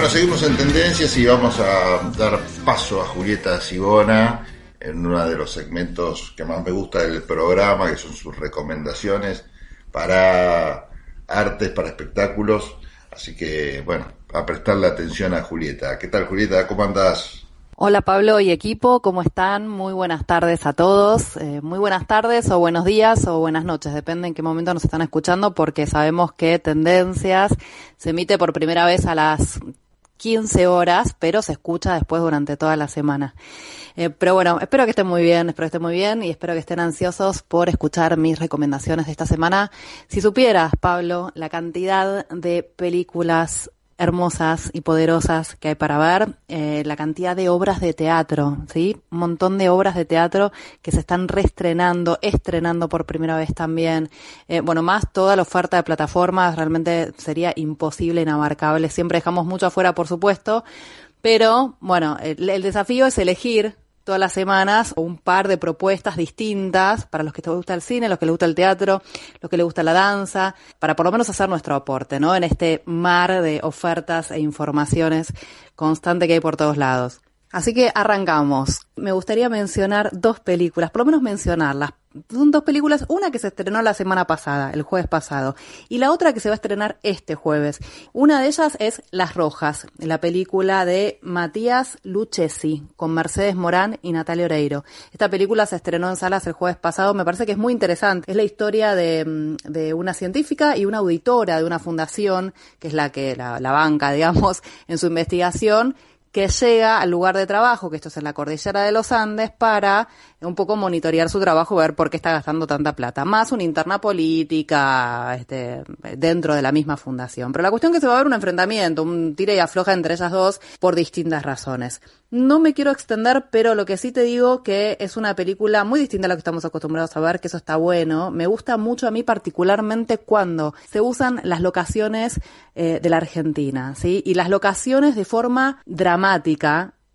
Bueno, seguimos en tendencias y vamos a dar paso a Julieta Sibona en uno de los segmentos que más me gusta del programa, que son sus recomendaciones para artes, para espectáculos. Así que, bueno, a prestarle atención a Julieta. ¿Qué tal, Julieta? ¿Cómo andás? Hola Pablo y equipo, ¿cómo están? Muy buenas tardes a todos. Eh, muy buenas tardes o buenos días o buenas noches, depende en qué momento nos están escuchando porque sabemos que Tendencias se emite por primera vez a las 15 horas, pero se escucha después durante toda la semana. Eh, pero bueno, espero que estén muy bien, espero que estén muy bien y espero que estén ansiosos por escuchar mis recomendaciones de esta semana. Si supieras, Pablo, la cantidad de películas hermosas y poderosas que hay para ver, eh, la cantidad de obras de teatro, ¿sí? Un montón de obras de teatro que se están reestrenando, estrenando por primera vez también. Eh, bueno, más toda la oferta de plataformas realmente sería imposible, inabarcable. Siempre dejamos mucho afuera, por supuesto, pero bueno, el desafío es elegir todas las semanas un par de propuestas distintas para los que les gusta el cine, los que les gusta el teatro, los que les gusta la danza, para por lo menos hacer nuestro aporte, ¿no? En este mar de ofertas e informaciones constante que hay por todos lados. Así que arrancamos. Me gustaría mencionar dos películas, por lo menos mencionarlas. Son dos películas, una que se estrenó la semana pasada, el jueves pasado, y la otra que se va a estrenar este jueves. Una de ellas es Las Rojas, la película de Matías Lucchesi, con Mercedes Morán y Natalia Oreiro. Esta película se estrenó en salas el jueves pasado, me parece que es muy interesante. Es la historia de, de una científica y una auditora de una fundación, que es la que la, la banca, digamos, en su investigación, que llega al lugar de trabajo, que esto es en la cordillera de los Andes, para un poco monitorear su trabajo, ver por qué está gastando tanta plata. Más una interna política este, dentro de la misma fundación. Pero la cuestión es que se va a ver un enfrentamiento, un tira y afloja entre ellas dos por distintas razones. No me quiero extender, pero lo que sí te digo que es una película muy distinta a la que estamos acostumbrados a ver, que eso está bueno. Me gusta mucho a mí particularmente cuando se usan las locaciones eh, de la Argentina, ¿sí? Y las locaciones de forma dramática,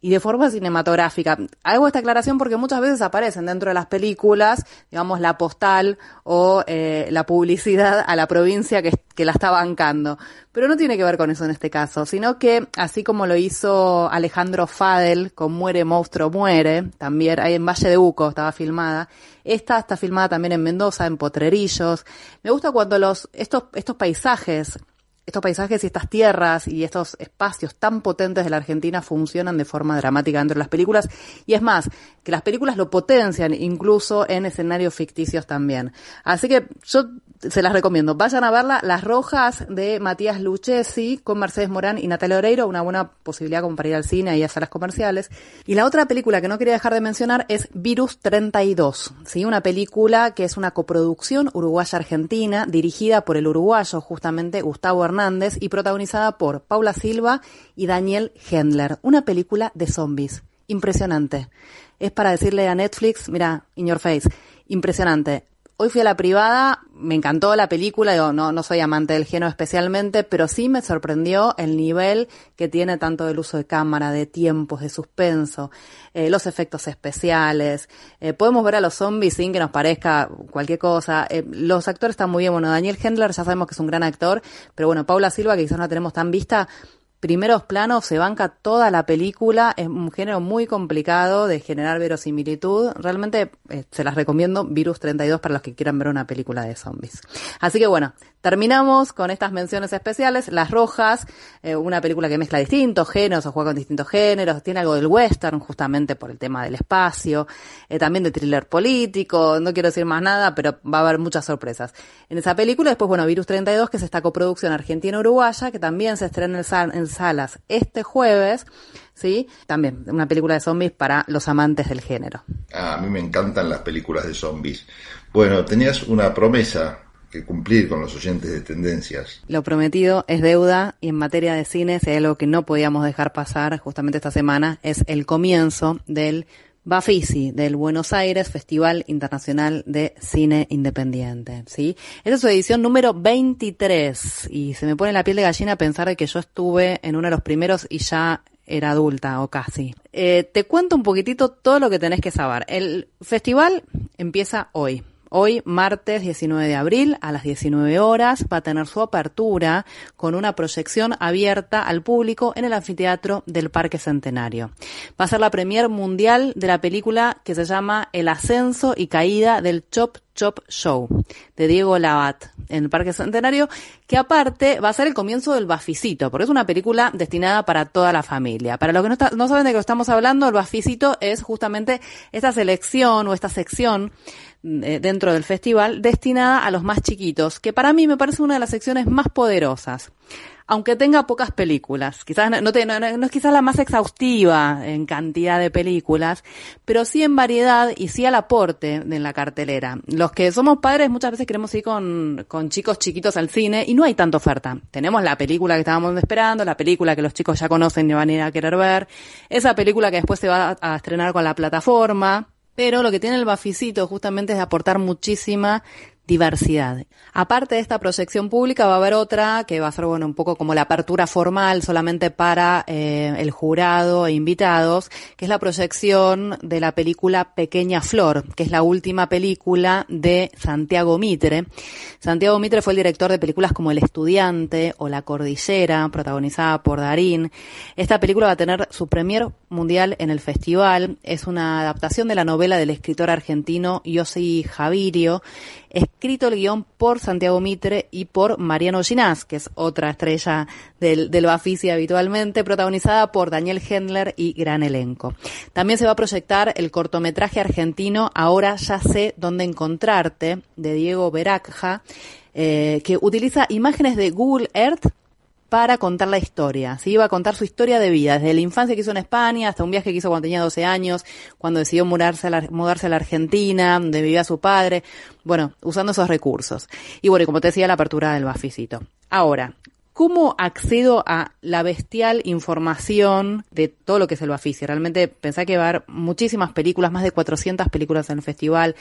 y de forma cinematográfica. Hago esta aclaración porque muchas veces aparecen dentro de las películas, digamos, la postal o eh, la publicidad a la provincia que, que la está bancando. Pero no tiene que ver con eso en este caso, sino que así como lo hizo Alejandro Fadel con Muere, Monstruo, Muere, también ahí en Valle de Uco estaba filmada, esta está filmada también en Mendoza, en Potrerillos. Me gusta cuando los, estos, estos paisajes estos paisajes y estas tierras y estos espacios tan potentes de la Argentina funcionan de forma dramática dentro de las películas. Y es más, que las películas lo potencian incluso en escenarios ficticios también. Así que yo se las recomiendo. Vayan a verla, Las Rojas de Matías Lucchesi con Mercedes Morán y Natalia Oreiro, una buena posibilidad como para ir al cine y a salas comerciales. Y la otra película que no quería dejar de mencionar es Virus 32, ¿sí? una película que es una coproducción uruguaya-argentina dirigida por el uruguayo justamente Gustavo Hernández y protagonizada por Paula Silva y Daniel Hendler, una película de zombies. Impresionante. Es para decirle a Netflix, mira, in your face, impresionante Hoy fui a la privada, me encantó la película, yo no, no soy amante del género especialmente, pero sí me sorprendió el nivel que tiene tanto del uso de cámara, de tiempos, de suspenso, eh, los efectos especiales. Eh, podemos ver a los zombies sin que nos parezca cualquier cosa. Eh, los actores están muy bien. Bueno, Daniel Hendler ya sabemos que es un gran actor, pero bueno, Paula Silva, que quizás no tenemos tan vista, primeros planos, se banca toda la película, es un género muy complicado de generar verosimilitud. Realmente eh, se las recomiendo Virus 32 para los que quieran ver una película de zombies. Así que bueno, terminamos con estas menciones especiales. Las Rojas, eh, una película que mezcla distintos géneros o juega con distintos géneros, tiene algo del western justamente por el tema del espacio, eh, también de thriller político, no quiero decir más nada, pero va a haber muchas sorpresas. En esa película, después, bueno, Virus 32, que es esta coproducción argentina-uruguaya, que también se estrena en, en salas este jueves, ¿sí? También una película de zombies para los amantes del género. Ah, a mí me encantan las películas de zombies. Bueno, tenías una promesa cumplir con los oyentes de tendencias. Lo prometido es deuda y en materia de cine, si hay algo que no podíamos dejar pasar justamente esta semana, es el comienzo del Bafisi, del Buenos Aires Festival Internacional de Cine Independiente, ¿sí? Esta es su edición número 23 y se me pone la piel de gallina pensar que yo estuve en uno de los primeros y ya era adulta o casi. Eh, te cuento un poquitito todo lo que tenés que saber. El festival empieza hoy, Hoy, martes 19 de abril, a las 19 horas, va a tener su apertura con una proyección abierta al público en el anfiteatro del Parque Centenario. Va a ser la premier mundial de la película que se llama El ascenso y caída del Chop Chop Show de Diego Labat en el Parque Centenario, que aparte va a ser el comienzo del Baficito, porque es una película destinada para toda la familia. Para los que no, no saben de qué estamos hablando, el Baficito es justamente esta selección o esta sección dentro del festival destinada a los más chiquitos, que para mí me parece una de las secciones más poderosas aunque tenga pocas películas. Quizás no, es quizás la más exhaustiva en cantidad de películas, pero sí en variedad y sí al aporte en la cartelera. Los que somos padres muchas veces queremos ir con, con chicos chiquitos al cine y no hay tanta oferta. Tenemos la película que estábamos esperando, la película que los chicos ya conocen y van a ir a querer ver, esa película que después se va a estrenar con la plataforma. Pero lo que tiene el Baficito justamente es aportar muchísima diversidad. Aparte de esta proyección pública va a haber otra que va a ser bueno un poco como la apertura formal solamente para eh, el jurado e invitados, que es la proyección de la película Pequeña Flor, que es la última película de Santiago Mitre. Santiago Mitre fue el director de películas como El Estudiante o La Cordillera, protagonizada por Darín. Esta película va a tener su premier mundial en el festival. Es una adaptación de la novela del escritor argentino Yossi Javirio escrito el guion por Santiago Mitre y por Mariano Ginás, que es otra estrella del, del Bafisi habitualmente, protagonizada por Daniel Hendler y gran elenco. También se va a proyectar el cortometraje argentino Ahora ya sé dónde encontrarte, de Diego Beracja, eh, que utiliza imágenes de Google Earth para contar la historia. ¿sí? Iba a contar su historia de vida, desde la infancia que hizo en España hasta un viaje que hizo cuando tenía 12 años, cuando decidió mudarse a la, mudarse a la Argentina, donde vivía su padre. Bueno, usando esos recursos. Y bueno, como te decía, la apertura del Baficito. Ahora, ¿Cómo accedo a la bestial información de todo lo que es el Bafisi? Realmente pensé que va a haber muchísimas películas, más de 400 películas en el festival.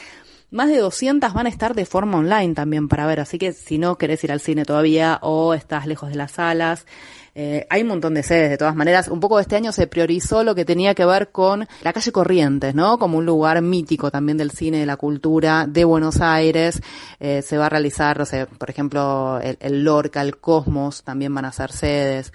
Más de 200 van a estar de forma online también para ver, así que si no querés ir al cine todavía o estás lejos de las salas, eh, hay un montón de sedes de todas maneras. Un poco este año se priorizó lo que tenía que ver con la calle Corrientes, ¿no? Como un lugar mítico también del cine, de la cultura de Buenos Aires. Eh, se va a realizar, no sé, por ejemplo, el, el Lorca, el Cosmos también van a ser sedes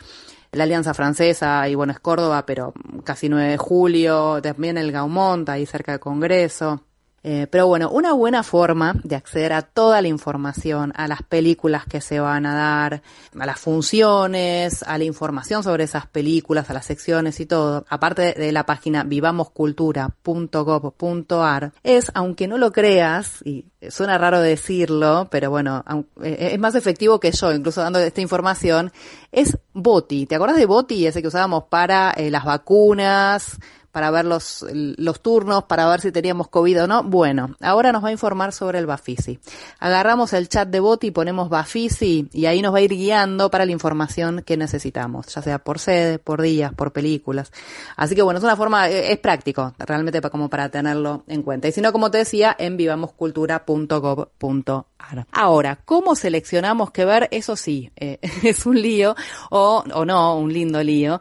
la Alianza Francesa, y bueno, es Córdoba, pero casi 9 de julio, también el Gaumont, ahí cerca del Congreso. Eh, pero bueno, una buena forma de acceder a toda la información, a las películas que se van a dar, a las funciones, a la información sobre esas películas, a las secciones y todo, aparte de la página vivamoscultura.gov.ar, es, aunque no lo creas, y suena raro decirlo, pero bueno, eh, es más efectivo que yo, incluso dando esta información, es Boti. ¿Te acuerdas de Boti, ese que usábamos para eh, las vacunas? Para ver los, los turnos, para ver si teníamos COVID o no. Bueno, ahora nos va a informar sobre el Bafisi. Agarramos el chat de bot y ponemos Bafisi y ahí nos va a ir guiando para la información que necesitamos, ya sea por sede, por días, por películas. Así que bueno, es una forma, eh, es práctico, realmente como para tenerlo en cuenta. Y si no, como te decía, en vivamoscultura.gov.ar. Ahora, ¿cómo seleccionamos qué ver? Eso sí, eh, es un lío o, o no, un lindo lío.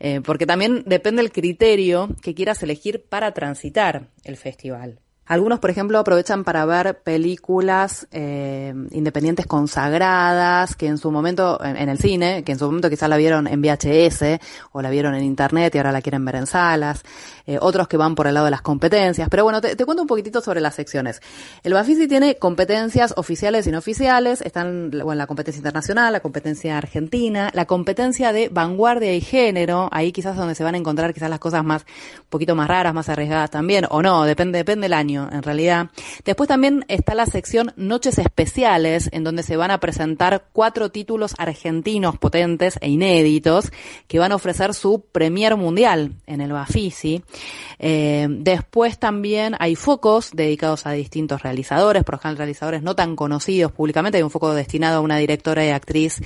Eh, porque también depende el criterio que quieras elegir para transitar el festival. Algunos, por ejemplo, aprovechan para ver películas eh, independientes consagradas, que en su momento, en, el cine, que en su momento quizás la vieron en VHS o la vieron en internet y ahora la quieren ver en salas. Eh, otros que van por el lado de las competencias. Pero bueno, te, cuento un poquitito sobre las secciones. El Bafisi tiene competencias oficiales y no oficiales. Están, bueno, la competencia internacional, la competencia argentina, la competencia de vanguardia y género. Ahí quizás es donde se van a encontrar quizás las cosas más, un poquito más raras, más arriesgadas también, o no, depende, depende del año en realidad. Después también está la sección Noches Especiales, en donde se van a presentar cuatro títulos argentinos potentes e inéditos que van a ofrecer su premier mundial en el Bafisi. Eh, después también hay focos dedicados a distintos realizadores, por ejemplo, realizadores no tan conocidos públicamente. Hay un foco destinado a una directora y actriz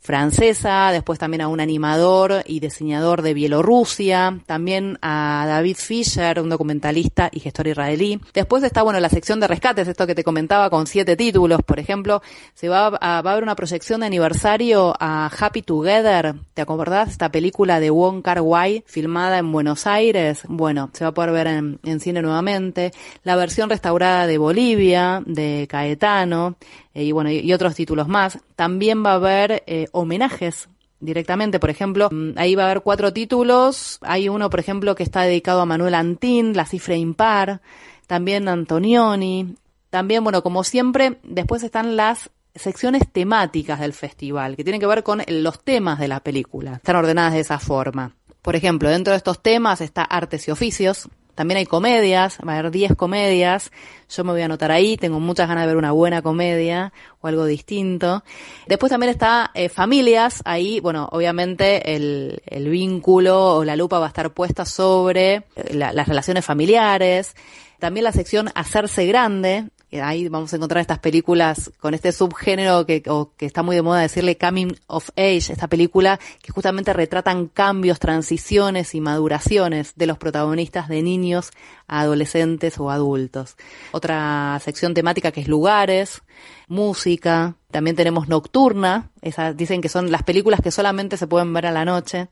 francesa, después también a un animador y diseñador de Bielorrusia, también a David Fisher, un documentalista y gestor israelí. Después está, bueno, la sección de rescates, esto que te comentaba, con siete títulos, por ejemplo, se va a, va a haber una proyección de aniversario a Happy Together, ¿te acordás? Esta película de Wong Kar Wai, filmada en Buenos Aires, bueno, se va a poder ver en, cine nuevamente. La versión restaurada de Bolivia, de Caetano, eh, y bueno, y, otros títulos más. También va a haber eh, homenajes directamente, por ejemplo, mm, ahí va a haber cuatro títulos. Hay uno, por ejemplo, que está dedicado a Manuel Antín, La cifra impar, también Antonioni. También, bueno, como siempre, después están las secciones temáticas del festival, que tienen que ver con los temas de la película. Están ordenadas de esa forma. Por ejemplo, dentro de estos temas está artes y oficios, también hay comedias, va a haber 10 comedias. Yo me voy a anotar ahí, tengo muchas ganas de ver una buena comedia o algo distinto. Después también está eh, familias, ahí, bueno, obviamente el, el, vínculo o la lupa va a estar puesta sobre eh, las relaciones familiares. También la sección Hacerse Grande, ahí vamos a encontrar estas películas con este subgénero que, que está muy de moda decirle coming of age, esta película que justamente retratan cambios, transiciones y maduraciones de los protagonistas de niños a adolescentes o adultos. Otra sección temática que es lugares, música, también tenemos Nocturna, esas dicen que son las películas que solamente se pueden ver a la noche.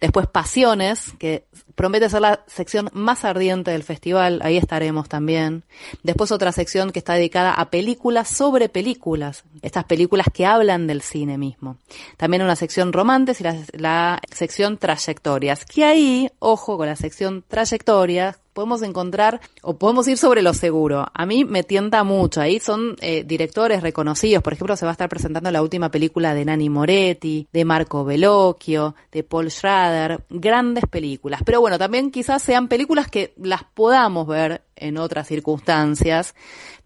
Después Pasiones, que promete ser la sección más ardiente del festival, ahí estaremos también. Después otra sección que está dedicada a películas sobre películas, estas películas que hablan del cine mismo. También una sección romantes y la, la sección trayectorias, que ahí, ojo con la sección trayectorias, podemos encontrar o podemos ir sobre lo seguro. A mí me tienta mucho. Ahí son eh, directores reconocidos. Por ejemplo, se va a estar presentando la última película de Nani Moretti, de Marco Bellocchio, de Paul Schrader. Grandes películas. Pero bueno, también quizás sean películas que las podamos ver en otras circunstancias.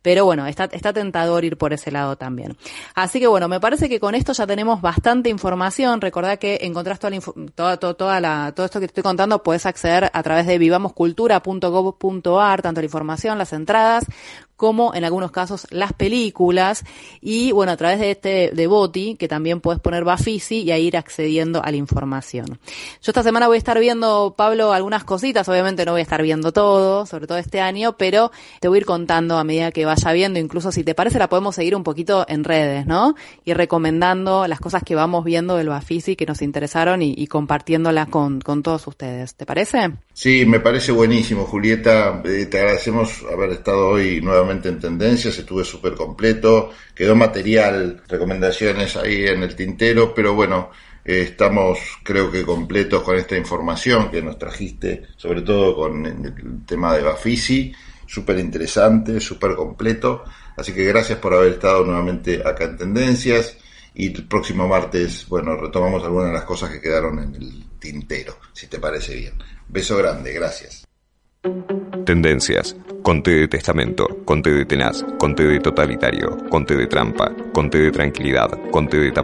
Pero bueno, está, está tentador ir por ese lado también. Así que bueno, me parece que con esto ya tenemos bastante información. Recordá que encontrás toda, la, toda, toda, la, todo esto que te estoy contando, puedes acceder a través de vivamoscultura.gov.ar, tanto la información, las entradas, como en algunos casos las películas y bueno a través de este de Boti que también puedes poner Bafisi y a ir accediendo a la información. Yo esta semana voy a estar viendo Pablo algunas cositas, obviamente no voy a estar viendo todo, sobre todo este año, pero te voy a ir contando a medida que vaya viendo, incluso si te parece la podemos seguir un poquito en redes, ¿no? Y recomendando las cosas que vamos viendo del Bafisi que nos interesaron y, y compartiéndolas con, con todos ustedes. ¿Te parece? Sí, me parece buenísimo, Julieta. Eh, te agradecemos haber estado hoy nuevamente en Tendencias. Estuve súper completo. Quedó material, recomendaciones ahí en el tintero, pero bueno, eh, estamos creo que completos con esta información que nos trajiste, sobre todo con el tema de Bafisi. Súper interesante, súper completo. Así que gracias por haber estado nuevamente acá en Tendencias. Y el próximo martes, bueno, retomamos algunas de las cosas que quedaron en el tintero, si te parece bien. Beso grande, gracias. Tendencias. Conte de testamento, conte de tenaz, conte de totalitario, conte de trampa, conte de tranquilidad, conte de